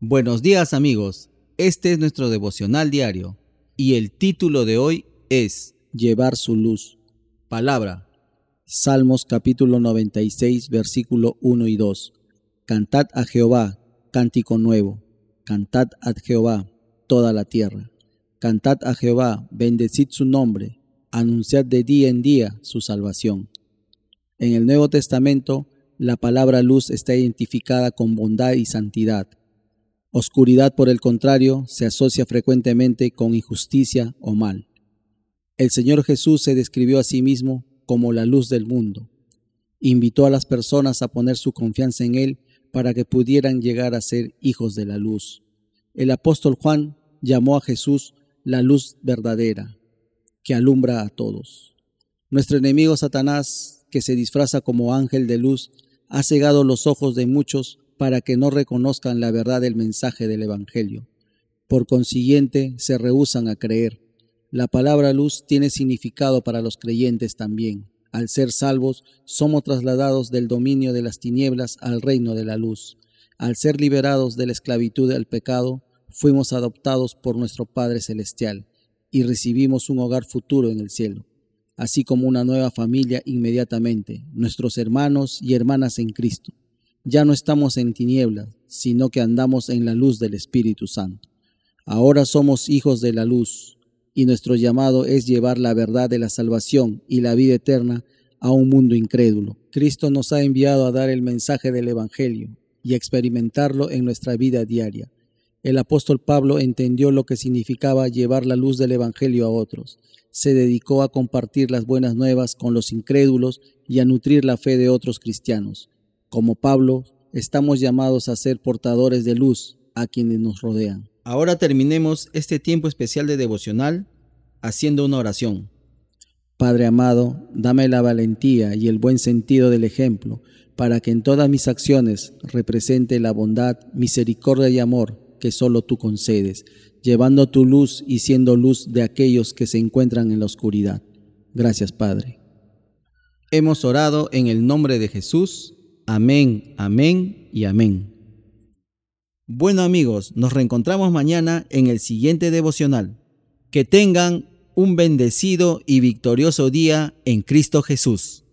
Buenos días amigos, este es nuestro devocional diario y el título de hoy es Llevar su luz. Palabra. Salmos capítulo 96 versículo 1 y 2. Cantad a Jehová, cántico nuevo. Cantad a Jehová, toda la tierra. Cantad a Jehová, bendecid su nombre. Anunciad de día en día su salvación. En el Nuevo Testamento, la palabra luz está identificada con bondad y santidad. Oscuridad, por el contrario, se asocia frecuentemente con injusticia o mal. El Señor Jesús se describió a sí mismo como la luz del mundo. Invitó a las personas a poner su confianza en Él para que pudieran llegar a ser hijos de la luz. El apóstol Juan llamó a Jesús la luz verdadera, que alumbra a todos. Nuestro enemigo Satanás, que se disfraza como ángel de luz, ha cegado los ojos de muchos para que no reconozcan la verdad del mensaje del Evangelio. Por consiguiente, se rehúsan a creer. La palabra luz tiene significado para los creyentes también. Al ser salvos, somos trasladados del dominio de las tinieblas al reino de la luz. Al ser liberados de la esclavitud al pecado, fuimos adoptados por nuestro Padre Celestial y recibimos un hogar futuro en el cielo, así como una nueva familia inmediatamente, nuestros hermanos y hermanas en Cristo. Ya no estamos en tinieblas, sino que andamos en la luz del Espíritu Santo. Ahora somos hijos de la luz, y nuestro llamado es llevar la verdad de la salvación y la vida eterna a un mundo incrédulo. Cristo nos ha enviado a dar el mensaje del Evangelio y a experimentarlo en nuestra vida diaria. El apóstol Pablo entendió lo que significaba llevar la luz del Evangelio a otros. Se dedicó a compartir las buenas nuevas con los incrédulos y a nutrir la fe de otros cristianos. Como Pablo, estamos llamados a ser portadores de luz a quienes nos rodean. Ahora terminemos este tiempo especial de devocional haciendo una oración. Padre amado, dame la valentía y el buen sentido del ejemplo, para que en todas mis acciones represente la bondad, misericordia y amor que solo tú concedes, llevando tu luz y siendo luz de aquellos que se encuentran en la oscuridad. Gracias, Padre. Hemos orado en el nombre de Jesús. Amén, amén y amén. Bueno amigos, nos reencontramos mañana en el siguiente devocional. Que tengan un bendecido y victorioso día en Cristo Jesús.